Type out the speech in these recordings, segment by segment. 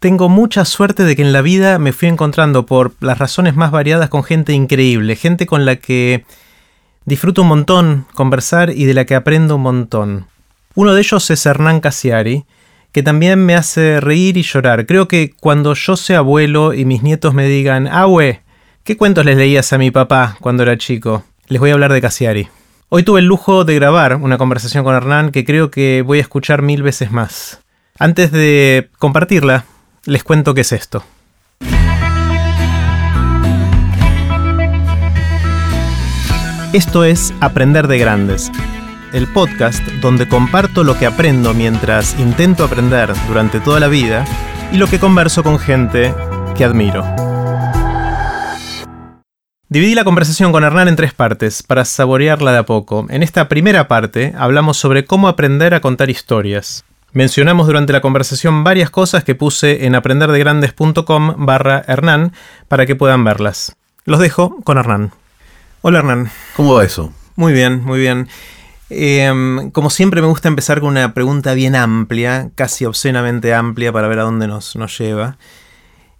tengo mucha suerte de que en la vida me fui encontrando por las razones más variadas con gente increíble, gente con la que disfruto un montón conversar y de la que aprendo un montón. Uno de ellos es Hernán Casiari, que también me hace reír y llorar. Creo que cuando yo sea abuelo y mis nietos me digan, Abue, ¿qué cuentos les leías a mi papá cuando era chico? Les voy a hablar de Casiari. Hoy tuve el lujo de grabar una conversación con Hernán que creo que voy a escuchar mil veces más. Antes de compartirla, les cuento qué es esto. Esto es Aprender de Grandes, el podcast donde comparto lo que aprendo mientras intento aprender durante toda la vida y lo que converso con gente que admiro. Dividí la conversación con Hernán en tres partes para saborearla de a poco. En esta primera parte hablamos sobre cómo aprender a contar historias. Mencionamos durante la conversación varias cosas que puse en aprenderdegrandes.com barra Hernán para que puedan verlas. Los dejo con Hernán. Hola Hernán. ¿Cómo va eso? Muy bien, muy bien. Em, como siempre me gusta empezar con una pregunta bien amplia, casi obscenamente amplia para ver a dónde nos, nos lleva.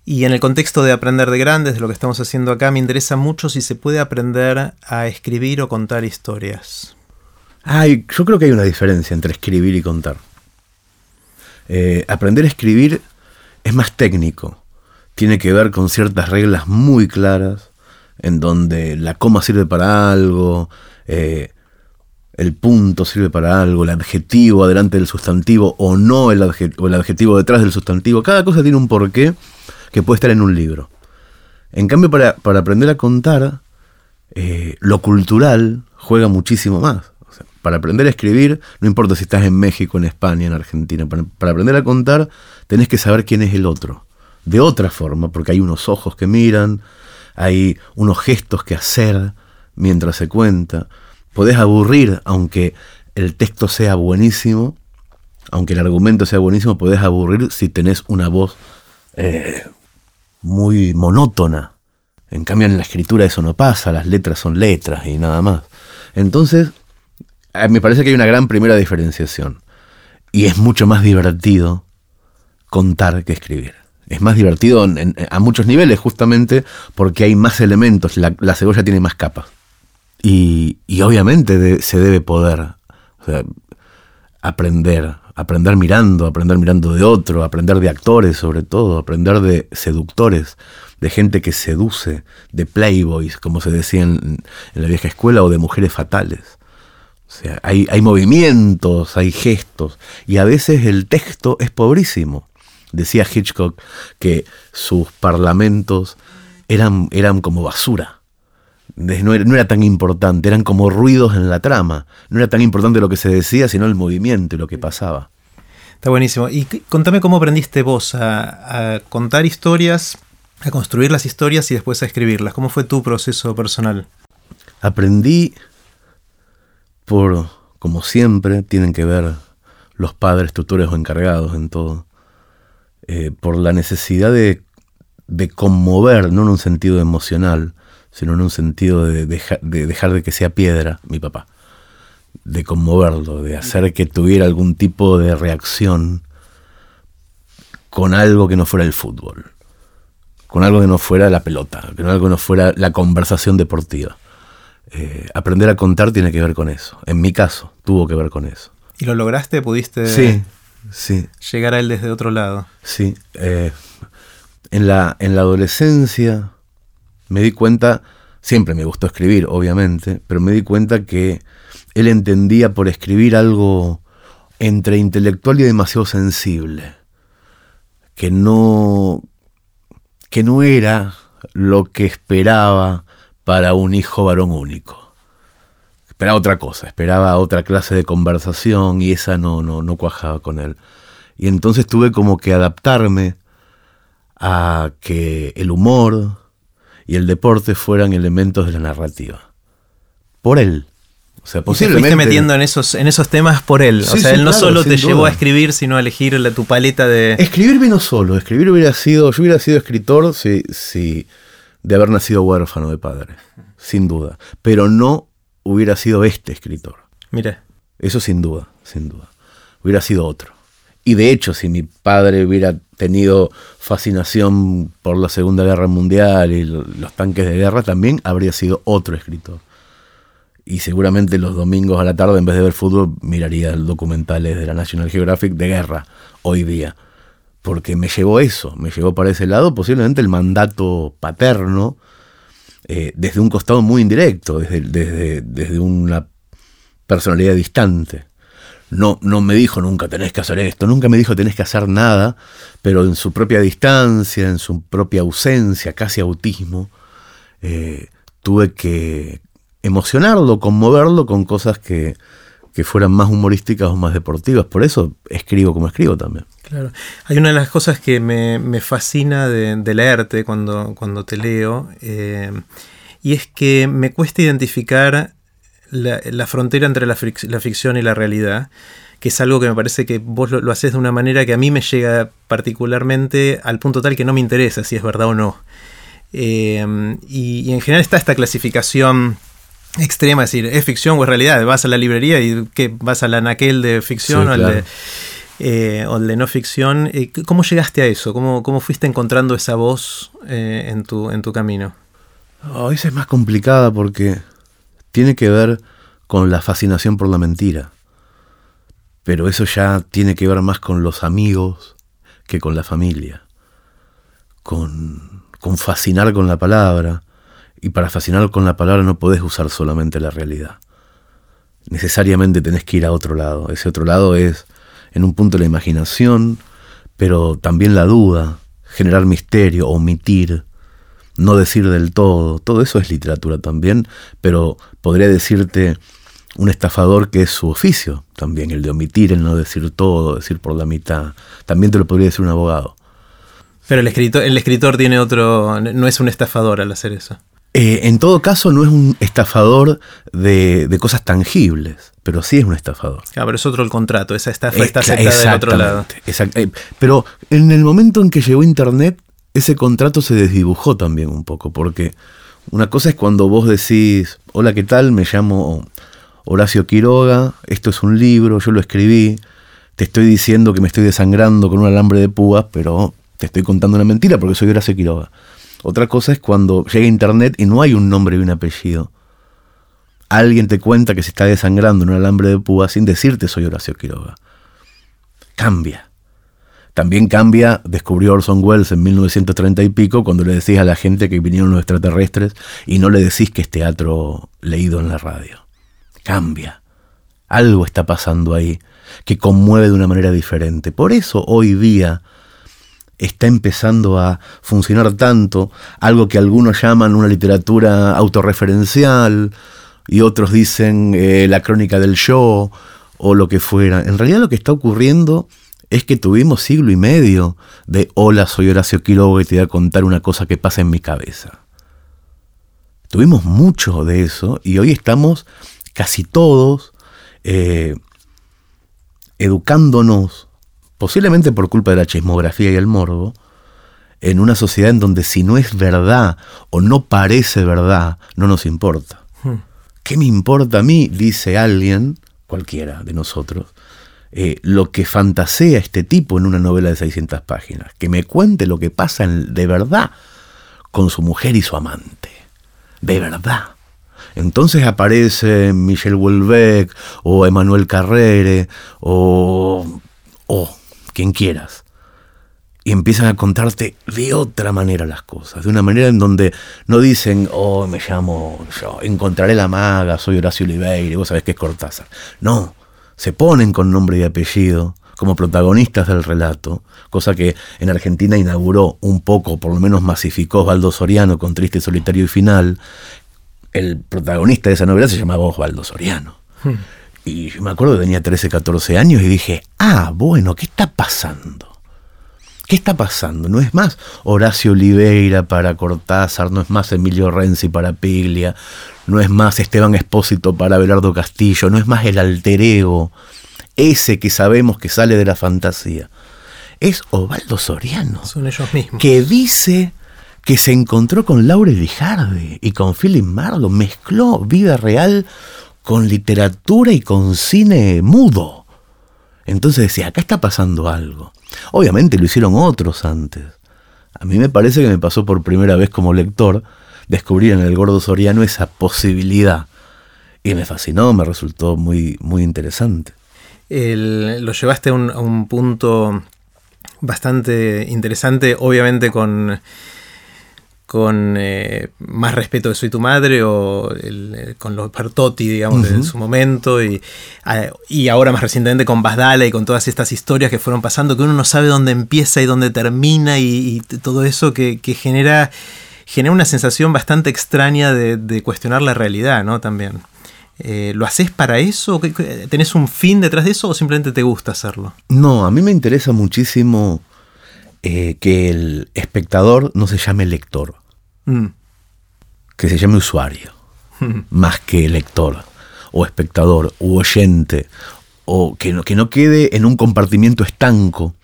Y en el contexto de aprender de grandes, de lo que estamos haciendo acá, me interesa mucho si se puede aprender a escribir o contar historias. Ay, yo creo que hay una diferencia entre escribir y contar. Eh, aprender a escribir es más técnico. Tiene que ver con ciertas reglas muy claras, en donde la coma sirve para algo, eh, el punto sirve para algo, el adjetivo adelante del sustantivo o no el, adjetivo detrás del sustantivo. Cada cosa tiene un porqué que puede estar en un libro. En cambio, para, aprender a contar, eh, lo cultural juega muchísimo más para aprender a escribir, no importa si estás en México, en España, en Argentina, para, aprender a contar tenés que saber quién es el otro. De otra forma, porque hay unos ojos que miran, hay unos gestos que hacer mientras se cuenta. Podés aburrir, aunque el texto sea buenísimo, aunque el argumento sea buenísimo, podés aburrir si tenés una voz eh, muy monótona. En cambio, en la escritura eso no pasa, las letras son letras y nada más. Entonces, me parece que hay una gran primera diferenciación. Y es mucho más divertido contar que escribir. Es más divertido a muchos niveles, justamente porque hay más elementos, la, cebolla tiene más capas. Y, obviamente se debe poder aprender, aprender mirando, aprender mirando de otro, aprender de actores sobre todo, aprender de seductores, de gente que seduce, de playboys, como se decía en la vieja escuela, o de mujeres fatales. O sea, hay, movimientos, hay gestos, y a veces el texto es pobrísimo. Decía Hitchcock que sus parlamentos eran, eran como basura. No era, no era, tan importante, eran como ruidos en la trama. No era tan importante lo que se decía, sino el movimiento y lo que pasaba. Está buenísimo. Y contame cómo aprendiste vos a, a contar historias, a construir las historias y después a escribirlas. ¿Cómo fue tu proceso personal? Aprendí por, como siempre, tienen que ver los padres, tutores o encargados en todo, eh, por la necesidad de, conmover, no en un sentido emocional, sino en un sentido de, de dejar de que sea piedra, mi papá, de conmoverlo, de hacer que tuviera algún tipo de reacción con algo que no fuera el fútbol, con algo que no fuera la pelota, con algo que no fuera la conversación deportiva. Eh, aprender a contar tiene que ver con eso. En mi caso, tuvo que ver con eso. ¿Y lo lograste? ¿Pudiste sí, sí. llegar a él desde otro lado? Sí. Eh, en, la, en la adolescencia me di cuenta, siempre me gustó escribir, obviamente, pero me di cuenta que él entendía por escribir algo entre intelectual y demasiado sensible, que no, que no era lo que esperaba para un hijo varón único. Esperaba otra cosa, esperaba otra clase de conversación y esa no, no, no cuajaba con él. Y entonces tuve como que adaptarme a que el humor y el deporte fueran elementos de la narrativa. Por él. O sea, posiblemente. Te fuiste metiendo en esos, en esos temas por él. o sea, él no solo te llevó a escribir, sino a elegir tu paleta de. Escribir vino solo. Escribir hubiera sido. Yo hubiera sido escritor si, si de haber nacido huérfano de padre, sin duda. Pero no hubiera sido este escritor. Mire. Eso sin duda, sin duda. Hubiera sido otro. Y de hecho, si mi padre hubiera tenido fascinación por la Segunda Guerra Mundial y los tanques de guerra, también habría sido otro escritor. Y seguramente los domingos a la tarde, en vez de ver fútbol, miraría documentales de la National Geographic de guerra hoy día. Porque me llevó eso, me llevó para ese lado posiblemente el mandato paterno, eh, desde un costado muy indirecto, desde, desde, desde una personalidad distante. No, no me dijo nunca tenés que hacer esto, nunca me dijo tenés que hacer nada, pero en su propia distancia, en su propia ausencia, casi autismo, eh, tuve que emocionarlo, conmoverlo con cosas que, que fueran más humorísticas o más deportivas. Por eso escribo como escribo también. Claro. Hay una de las cosas que me, fascina de, leerte cuando, cuando te leo, eh, y es que me cuesta identificar la, frontera entre la, ficción y la realidad, que es algo que me parece que vos lo, haces de una manera que a mí me llega particularmente al punto tal que no me interesa si es verdad o no. Em, y, en general está esta clasificación extrema, es decir, es ficción o es realidad. Vas a la librería y que vas a la naquel de ficción o, de, eh, o, de, no ficción. Eh, ¿Cómo llegaste a eso? ¿Cómo, cómo fuiste encontrando esa voz eh, en, tu, en tu camino? Oh, esa es más complicada porque tiene que ver con la fascinación por la mentira. Pero eso ya tiene que ver más con los amigos que con la familia. Con, con fascinar con la palabra. Y para fascinar con la palabra no podés usar solamente la realidad. Necesariamente tenés que ir a otro lado. Ese otro lado es en un punto la imaginación, pero también la duda, generar misterio, omitir, no decir del todo, todo eso es literatura también, pero podría decirte un estafador que es su oficio también, el de omitir, el no decir todo, decir por la mitad. También te lo podría decir un abogado. Pero el escritor, el escritor tiene otro, no es un estafador al hacer eso. Eh, en todo caso, no es un estafador de, cosas tangibles, pero sí es un estafador. Claro, pero es otro el contrato, esa estafa está aceptada del otro lado. Eh, pero en el momento en que llegó Internet, ese contrato se desdibujó también un poco, porque una cosa es cuando vos decís, hola, ¿qué tal? Me llamo Horacio Quiroga, esto es un libro, yo lo escribí, te estoy diciendo que me estoy desangrando con un alambre de púas, pero te estoy contando una mentira porque soy Horacio Quiroga. Otra cosa es cuando llega Internet y no hay un nombre y un apellido. Alguien te cuenta que se está desangrando en un alambre de púas sin decirte soy Horacio Quiroga. Cambia. También cambia, descubrió Orson Welles en 1930 y pico, cuando le decís a la gente que vinieron los extraterrestres y no le decís que es teatro leído en la radio. Cambia. Algo está pasando ahí que conmueve de una manera diferente. Por eso hoy día está empezando a funcionar tanto algo que algunos llaman una literatura autorreferencial y otros dicen eh, la crónica del show o lo que fuera. En realidad lo que está ocurriendo es que tuvimos siglo y medio de hola, soy Horacio Quiroga y te voy a contar una cosa que pasa en mi cabeza. Tuvimos mucho de eso y hoy estamos casi todos eh, educándonos, posiblemente por culpa de la chismografía y el morbo, en una sociedad en donde si no es verdad o no parece verdad, no nos importa. Hmm. ¿Qué me importa a mí? Dice alguien, cualquiera de nosotros, eh, lo que fantasea este tipo en una novela de 600 páginas, que me cuente lo que pasa de verdad con su mujer y su amante, de verdad. Entonces aparece Michel Houellebecq o Emmanuel Carrere o, o quien quieras. Y empiezan a contarte de otra manera las cosas, de una manera en donde no dicen, oh, me llamo, yo encontraré la maga, soy Horacio Oliveira, vos sabés que es Cortázar. No, se ponen con nombre y apellido como protagonistas del relato, cosa que en Argentina inauguró un poco, por lo menos masificó Osvaldo Soriano con Triste, Solitario y Final. El protagonista de esa novela se llamaba Osvaldo Soriano. Hmm. Y me acuerdo que tenía 13, 14 años y dije, ah, bueno, ¿qué está pasando? ¿Qué está pasando? No es más Horacio Oliveira para Cortázar, no es más Emilio Renzi para Piglia, no es más Esteban Espósito para Belardo Castillo, no es más el alter ego, ese que sabemos que sale de la fantasía. Es Osvaldo Soriano. Son ellos mismos. Que dice que se encontró con Laurel Lijarde y con Philip Marlowe, mezcló vida real con literatura y con cine mudo. Entonces decía, acá está pasando algo. Obviamente lo hicieron otros antes. A mí me parece que me pasó por primera vez como lector descubrir en el gordo Soriano esa posibilidad. Y me fascinó, me resultó muy, muy interesante. lo llevaste a un punto bastante interesante, obviamente con con eh, más respeto de Soy tu madre o eh, con los Bertotti, digamos, en su momento, y, y, ahora más recientemente con Basdala y con todas estas historias que fueron pasando, que uno no sabe dónde empieza y dónde termina, y, todo eso que, genera, genera una sensación bastante extraña de, cuestionar la realidad, ¿no? También. Eh, ¿Lo haces para eso? ¿Tenés un fin detrás de eso o simplemente te gusta hacerlo? No, a mí me interesa muchísimo eh, que el espectador no se llame lector, mm. que se llame usuario, más que lector, o espectador, u oyente, o que no, que no quede en un compartimiento estanco.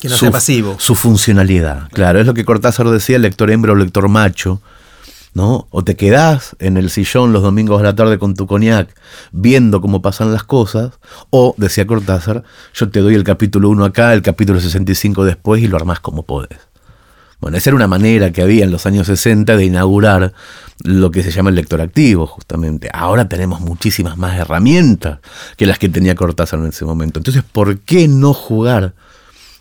Que no sea pasivo. Su funcionalidad. Claro, es lo que Cortázar decía, lector hembra o lector macho. ¿no? O te quedás en el sillón los domingos de la tarde con tu cognac viendo cómo pasan las cosas, o, decía Cortázar, yo te doy el capítulo 1 acá, el capítulo 65 después y lo armás como podés. Bueno, esa era una manera que había en los años 60 de inaugurar lo que se llama el lector activo, justamente. Ahora tenemos muchísimas más herramientas que las que tenía Cortázar en ese momento. Entonces, ¿por qué no jugar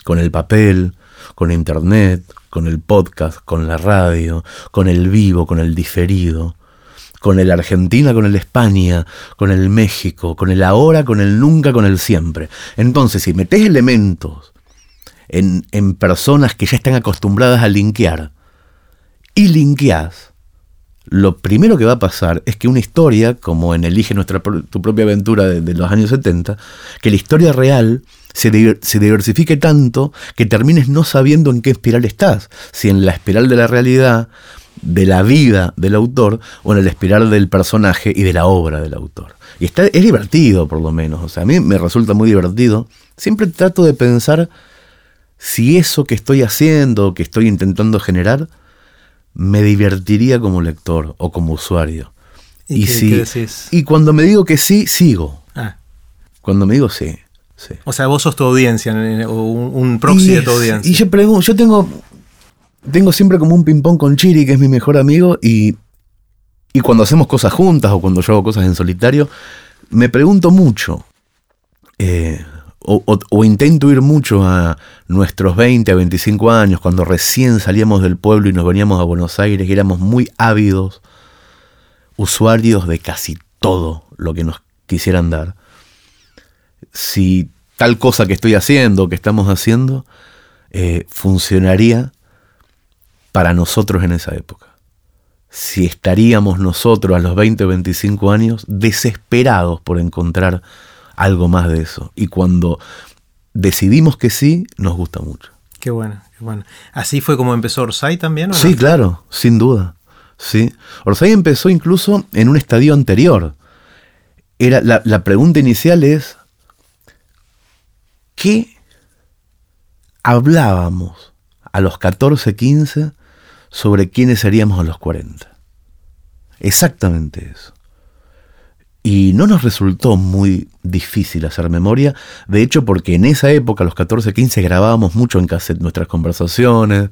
con el papel, con internet, con el podcast, con la radio, con el vivo, con el diferido, con el Argentina, con el España, con el México, con el ahora, con el nunca, con el siempre. Entonces, si metes elementos en, en personas que ya están acostumbradas a linkear y linkeás, lo primero que va a pasar es que una historia, como en Elige nuestra, tu propia aventura de, los años 70, que la historia real se, diversifique tanto que termines no sabiendo en qué espiral estás, si en la espiral de la realidad, de la vida del autor, o en la espiral del personaje y de la obra del autor. Y está, es divertido, por lo menos. O sea, a mí me resulta muy divertido. Siempre trato de pensar si eso que estoy haciendo, que estoy intentando generar, me divertiría como lector o como usuario. Y, y cuando me digo que sí, sigo. Ah. Cuando me digo sí. O sea, vos sos tu audiencia, o un, proxy de tu audiencia. Y yo pregunto, yo tengo, tengo siempre como un ping-pong con Chiri, que es mi mejor amigo, y, y cuando hacemos cosas juntas o cuando yo hago cosas en solitario, me pregunto mucho, eh, o, intento ir mucho a nuestros 20 a 25 años, cuando recién salíamos del pueblo y nos veníamos a Buenos Aires, y éramos muy ávidos, usuarios de casi todo lo que nos quisieran dar si tal cosa que estoy haciendo, que estamos haciendo, eh, funcionaría para nosotros en esa época. Si estaríamos nosotros a los 20 o 25 años desesperados por encontrar algo más de eso. Y cuando decidimos que sí, nos gusta mucho. Qué bueno, qué bueno. ¿Así fue como empezó Orsay también? sí, claro, sin duda. Sí. Orsay empezó incluso en un estadio anterior. Era, la, la pregunta inicial es, ¿Qué hablábamos a los 14, 15 sobre quiénes seríamos a los 40? Exactamente eso. Y no nos resultó muy difícil hacer memoria, de hecho porque en esa época, a los 14, 15, grabábamos mucho en cassette nuestras conversaciones,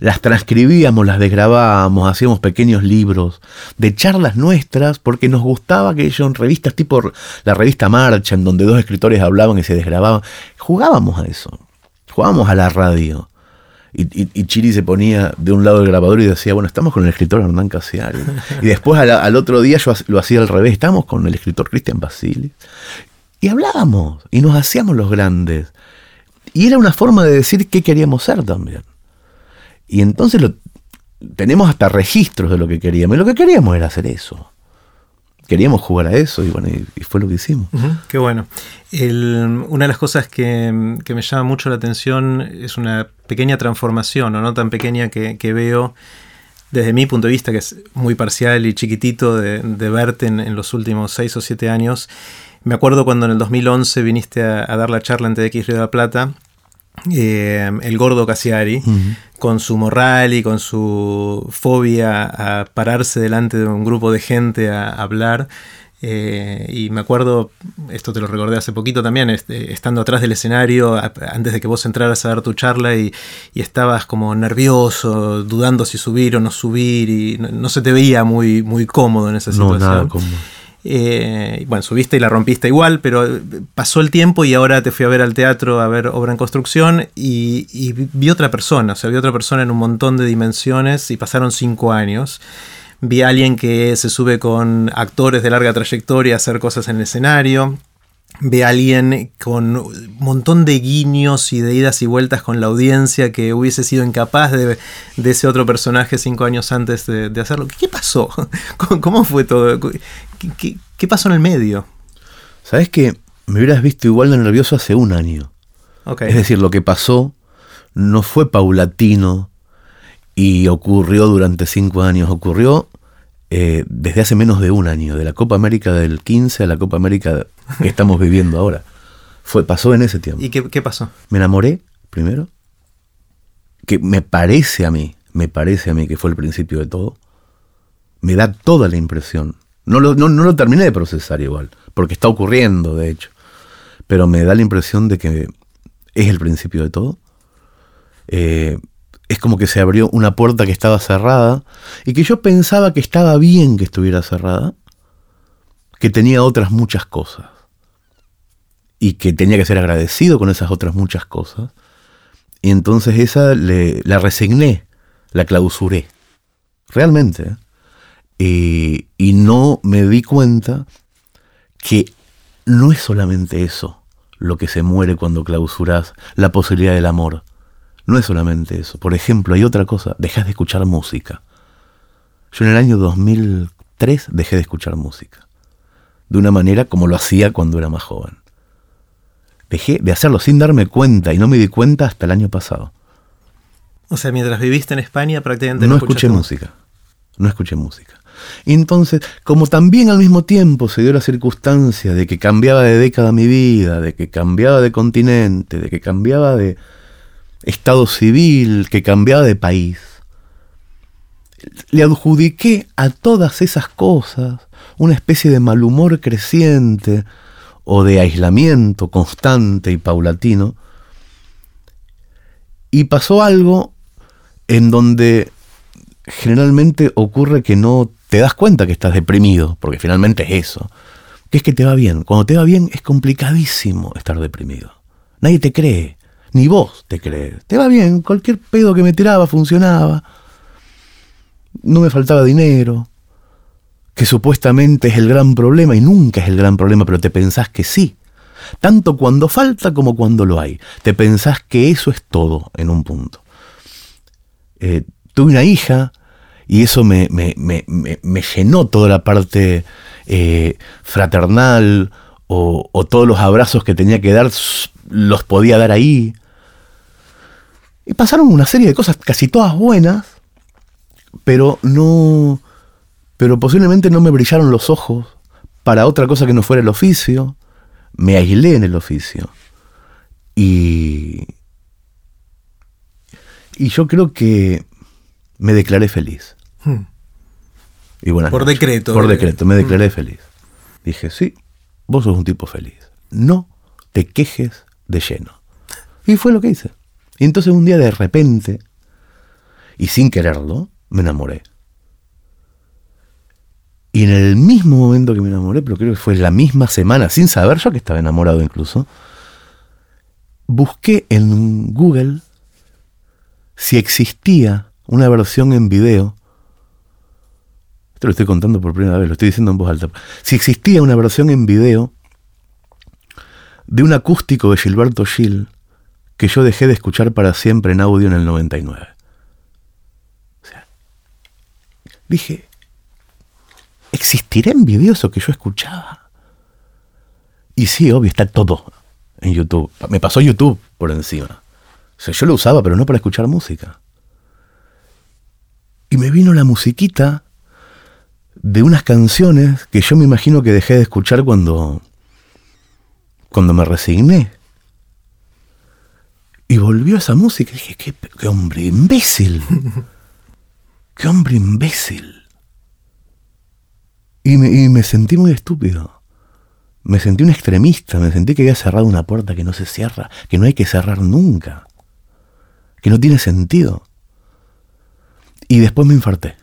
las transcribíamos, las desgrabábamos, hacíamos pequeños libros de charlas nuestras, porque nos gustaba aquello en revistas tipo la revista Marcha, en donde dos escritores hablaban y se desgrababan. Jugábamos a eso, jugábamos a la radio. Y, Chiri se ponía de un lado del grabador y decía, bueno, estamos con el escritor Hernán Casiari. Y después al, otro día yo lo hacía al revés, estamos con el escritor Cristian Basili. Y hablábamos, y nos hacíamos los grandes. Y era una forma de decir qué queríamos ser también. Y entonces lo, tenemos hasta registros de lo que queríamos. Y lo que queríamos era hacer eso queríamos jugar a eso y bueno, y, fue lo que hicimos. qué bueno. una de las cosas que, me llama mucho la atención es una pequeña transformación, o no tan pequeña que, veo desde mi punto de vista, que es muy parcial y chiquitito de, verte en, los últimos seis o siete años. Me acuerdo cuando en el 2011 viniste a, dar la charla en TX Río de la Plata eh, el gordo Cassiari, con su moral y con su fobia a pararse delante de un grupo de gente a, hablar. Eh, y me acuerdo, esto te lo recordé hace poquito también, este, estando atrás del escenario, antes de que vos entraras a dar tu charla y, estabas como nervioso, dudando si subir o no subir, y no, se te veía muy, muy cómodo en esa situación. No, nada cómodo. Eh, bueno, subiste y la rompiste igual, pero pasó el tiempo y ahora te fui a ver al teatro a ver obra en construcción y, y vi otra persona, o sea, vi otra persona en un montón de dimensiones y pasaron cinco años vi a alguien que se sube con actores de larga trayectoria a hacer cosas en el escenario. Vi a alguien con un montón de guiños y de idas y vueltas con la audiencia que hubiese sido incapaz de, ese otro personaje cinco años antes de, hacerlo. ¿Qué pasó? ¿Cómo fue todo? ¿Qué, pasó en el medio? Sabes que me hubieras visto igual de nervioso hace un año. Es decir, lo que pasó no fue paulatino y ocurrió durante cinco años. Ocurrió eh, desde hace menos de un año, de la Copa América del 15 a la Copa América que estamos viviendo ahora. Fue, pasó en ese tiempo. ¿Y qué, pasó? Me enamoré, primero, que me parece a mí, me parece a mí que fue el principio de todo. Me da toda la impresión. No lo, no, lo terminé de procesar igual, porque está ocurriendo, de hecho. Pero me da la impresión de que es el principio de todo. Eh, es como que se abrió una puerta que estaba cerrada y que yo pensaba que estaba bien que estuviera cerrada, que tenía otras muchas cosas y que tenía que ser agradecido con esas otras muchas cosas. Y entonces esa la resigné, la clausuré, realmente. ¿eh? y no me di cuenta que no es solamente eso lo que se muere cuando clausuras la posibilidad del amor no es solamente eso. Por ejemplo, hay otra cosa, dejas de escuchar música. Yo en el año 2003 dejé de escuchar música. De una manera como lo hacía cuando era más joven. Dejé de hacerlo sin darme cuenta y no me di cuenta hasta el año pasado. O sea, mientras viviste en España prácticamente no, escuché música. No escuché música. Y entonces, como también al mismo tiempo se dio la circunstancia de que cambiaba de década mi vida, de que cambiaba de continente, de que cambiaba de, estado civil, que cambiaba de país. Le adjudiqué a todas esas cosas una especie de mal humor creciente o de aislamiento constante y paulatino. Y pasó algo en donde generalmente ocurre que no te das cuenta que estás deprimido, porque finalmente es eso, que es que te va bien. Cuando te va bien es complicadísimo estar deprimido. Nadie te cree. Ni vos te crees. Te va bien, cualquier pedo que me tiraba funcionaba. No me faltaba dinero. Que supuestamente es el gran problema y nunca es el gran problema, pero te pensás que sí. Tanto cuando falta como cuando lo hay. Te pensás que eso es todo en un punto. Eh, tuve una hija y eso me, llenó toda la parte eh, fraternal o, o, todos los abrazos que tenía que dar, los podía dar ahí. Y pasaron una serie de cosas, casi todas buenas, pero no. Pero posiblemente no me brillaron los ojos para otra cosa que no fuera el oficio. Me aislé en el oficio. Y. Y yo creo que me declaré feliz. Hmm. Y Por decreto. Por decreto, me declaré hmm. feliz. Dije, sí, vos sos un tipo feliz. No te quejes de lleno. Y fue lo que hice. Y entonces un día de repente, y sin quererlo, me enamoré. Y en el mismo momento que me enamoré, pero creo que fue la misma semana, sin saber yo que estaba enamorado incluso, busqué en Google si existía una versión en video. Esto lo estoy contando por primera vez, lo estoy diciendo en voz alta. Si existía una versión en video de un acústico de Gilberto Gil que yo dejé de escuchar para siempre en audio en el 99. O sea, dije, ¿existirá en video eso que yo escuchaba? Y sí, obvio, está todo en YouTube. Me pasó YouTube por encima. O sea, yo lo usaba, pero no para escuchar música. Y me vino la musiquita de unas canciones que yo me imagino que dejé de escuchar cuando, cuando me resigné. Y volvió esa música y dije, qué, hombre imbécil. qué hombre imbécil. Y me, y me sentí muy estúpido. Me sentí un extremista, me sentí que había cerrado una puerta que no se cierra, que no hay que cerrar nunca, que no tiene sentido. Y después me infarté.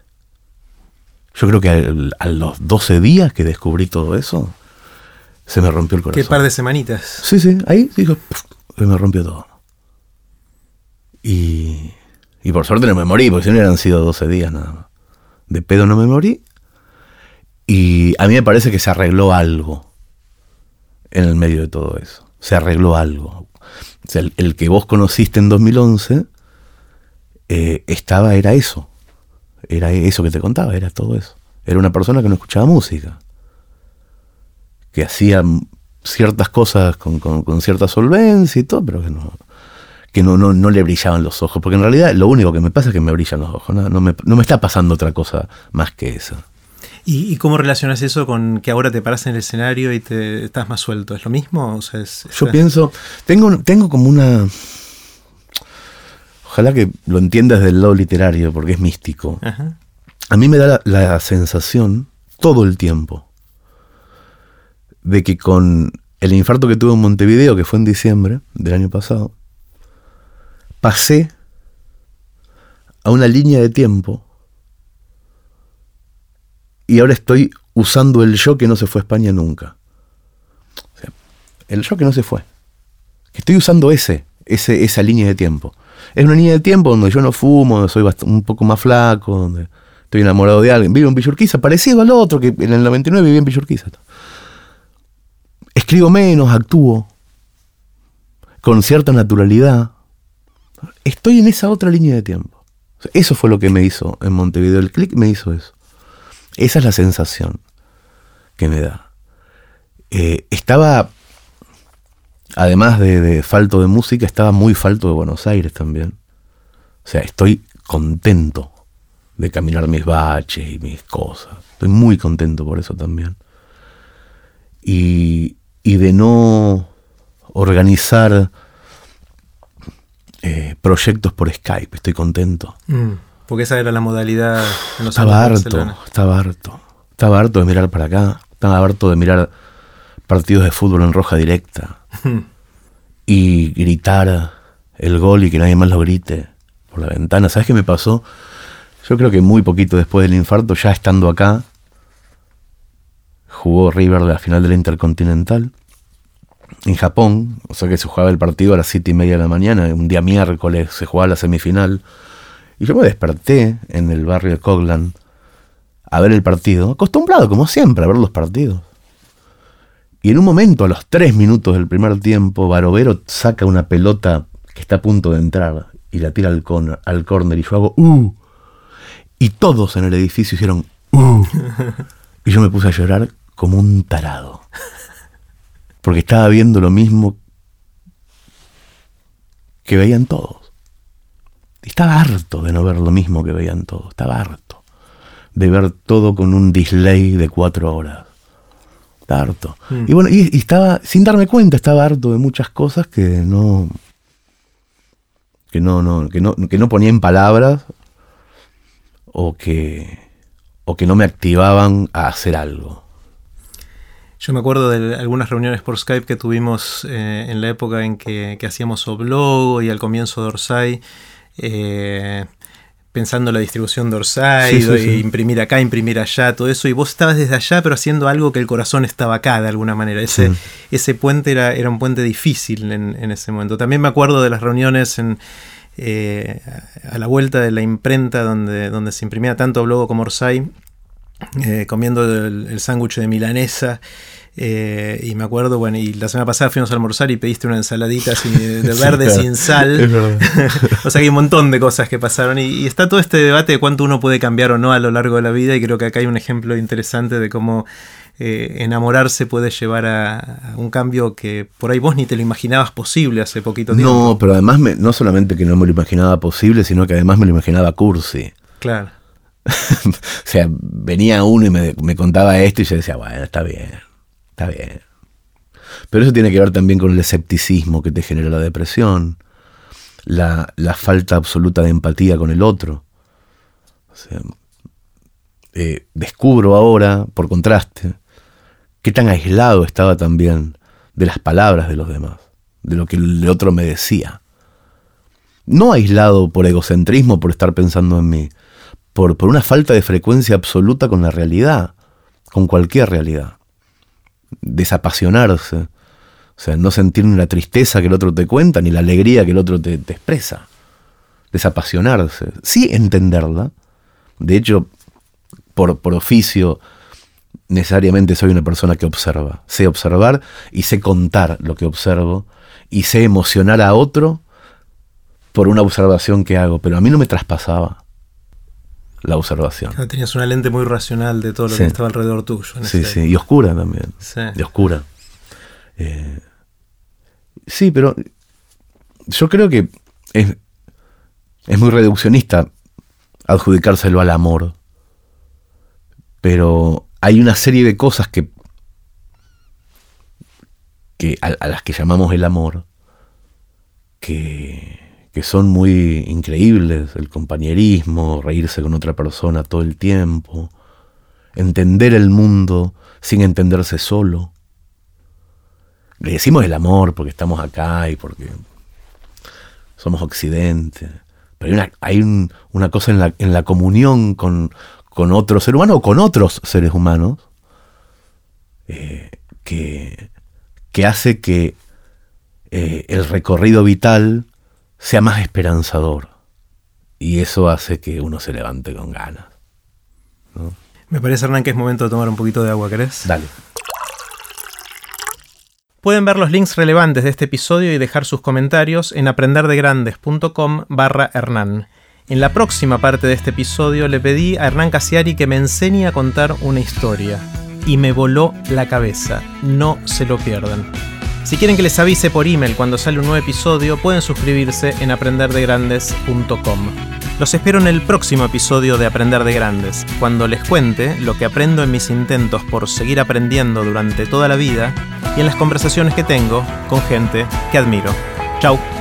Yo creo que al- a, los 12 días que descubrí todo eso, se me rompió el corazón. Qué par de semanitas. Sí, sí, ahí dijo, "Puf", se me rompió todo. Y, y por suerte no me morí, porque si no hubieran sido 12 días nada más. De pedo no me morí. Y a mí me parece que se arregló algo en el medio de todo eso. Se arregló algo. O sea, el, el que vos conociste en 2011 eh, estaba, era eso. Era eso que te contaba, era todo eso. Era una persona que no escuchaba música que hacía ciertas cosas con, con- con cierta solvencia y todo, pero que no que no, no, no le brillaban los ojos. Porque en realidad lo único que me pasa es que me brillan los ojos. No, no me, no me está pasando otra cosa más que eso. ¿Y, y cómo relacionas eso con que ahora te paras en el escenario y te estás más suelto? ¿Es lo mismo? O sea, es- Yo pienso, tengo, tengo como una... Ojalá que lo entiendas del lado literario, porque es místico. Ajá. A mí me da la, la sensación todo el tiempo de que con el infarto que tuve en Montevideo, que fue en diciembre del año pasado, pasé a una línea de tiempo y ahora estoy usando el yo que no se fue a España nunca. El yo que no se fue. Estoy usando ese, ese, esa línea de tiempo. Es una línea de tiempo donde yo no fumo, donde soy un poco más flaco, donde estoy enamorado de alguien. Vivo en Villurquiza, parecido al otro, que en el 99 viví en Villurquiza. Escribo menos, actúo con cierta naturalidad. Estoy en esa otra línea de tiempo. Eso fue lo que me hizo en Montevideo. El clic me hizo eso. Esa es la sensación que me da. Eh, estaba, además de, falto de música, estaba muy falto de Buenos Aires también. O sea, estoy contento de caminar mis baches y mis cosas. Estoy muy contento por eso también. Y de no organizar eh, proyectos por Skype. Estoy contento. Mm, porque esa era la modalidad en los Estaba de harto, estaba harto. Estaba harto de mirar para acá. Estaba harto de mirar partidos de fútbol en roja directa. y gritar el gol y que nadie más lo grite por la ventana. ¿Sabes qué me pasó? Yo creo que muy poquito después del infarto, ya estando acá, jugó River la final de la Intercontinental en Japón, o sea que se jugaba el partido a las siete y media de la mañana, un día miércoles se jugaba la semifinal, y yo me desperté en el barrio de Coglan a ver el partido, acostumbrado como siempre a ver los partidos. Y en un momento, a los tres minutos del primer tiempo, Barovero saca una pelota que está a punto de entrar y la tira al, corner, al córner y yo hago ¡uh! Y todos en el edificio hicieron ¡uh! Y yo me puse a llorar como un tarado. Porque estaba viendo lo mismo que veían todos. Estaba harto de no ver lo mismo que veían todos. Estaba harto de ver todo con un delay de cuatro horas. Estaba harto. Mm. Y bueno, y, y estaba, sin darme cuenta, estaba harto de muchas cosas que no. que no, no, que no, que no ponía en palabras o que. o que no me activaban a hacer algo. Yo me acuerdo de algunas reuniones por Skype que tuvimos eh, en la época en que, que hacíamos Oblogo y al comienzo de Orsay, eh, pensando la distribución de Orsay, Sí, sí, de sí. imprimir acá, imprimir allá, todo eso, y vos estabas desde allá, pero haciendo algo que el corazón estaba acá de alguna manera. Ese, puente era, era un puente difícil en, en ese momento. También me acuerdo de las reuniones en, eh, a la vuelta de la imprenta donde, donde se imprimía tanto Oblogo como Orsay, eh, comiendo el, el sándwich de milanesa. eh, y me acuerdo, bueno, y la semana pasada fuimos a almorzar y pediste una ensaladita así de, Sí, verde claro. sin sal. O sea que hay un montón de cosas que pasaron. Y, y está todo este debate de cuánto uno puede cambiar o no a lo largo de la vida. Y creo que acá hay un ejemplo interesante de cómo eh, enamorarse puede llevar a, a un cambio que por ahí vos ni te lo imaginabas posible hace poquito tiempo. No, pero además me- no solamente que no me lo imaginaba posible, sino que además me lo imaginaba cursi. Claro. o sea, venía uno y me, me contaba esto y yo decía, bueno, está bien, está bien. Pero eso tiene que ver también con el escepticismo que te genera la depresión, la, la falta absoluta de empatía con el otro. Eh, descubro ahora, por contraste, qué tan aislado estaba también de las palabras de los demás, de lo que el otro me decía. No aislado por egocentrismo, por estar pensando en mí, por, por una falta de frecuencia absoluta con la realidad, con cualquier realidad. Desapasionarse, o sea, no sentir ni la tristeza que el otro te cuenta, ni la alegría que el otro te, expresa. Desapasionarse, sí entenderla. De hecho, por, por oficio, necesariamente soy una persona que observa. Sé observar y sé contar lo que observo y sé emocionar a otro por una observación que hago, pero a mí no me traspasaba la observación. tenías una lente muy racional de todo lo que estaba alrededor tuyo. sí, sí, y oscura también. Sí. Y oscura. Eh, sí, pero yo creo que es, es muy reduccionista adjudicárselo al amor. Pero hay una serie de cosas que, que a, las que llamamos el amor, que, que son muy increíbles, el compañerismo, reírse con otra persona todo el tiempo, entender el mundo sin entenderse solo. Le decimos el amor porque estamos acá y porque somos occidente, pero hay una, hay una cosa en la, en la comunión con, con otro ser humano o con otros seres humanos eh, que, que, hace que eh, el recorrido vital sea más esperanzador. Y eso hace que uno se levante con ganas. Me parece, Hernán, que es momento de tomar un poquito de agua, ¿querés? Dale. Pueden ver los links relevantes de este episodio y dejar sus comentarios en aprenderdegrandes.com barra Hernán. En la próxima parte de este episodio le pedí a Hernán Casiari que me enseñe a contar una historia. Y me voló la cabeza. No se lo pierdan. Si quieren que les avise por email cuando sale un nuevo episodio, pueden suscribirse en aprenderdegrandes.com. Los espero en el próximo episodio de Aprender de Grandes, cuando les cuente lo que aprendo en mis intentos por seguir aprendiendo durante toda la vida y en las conversaciones que tengo con gente que admiro. Chao.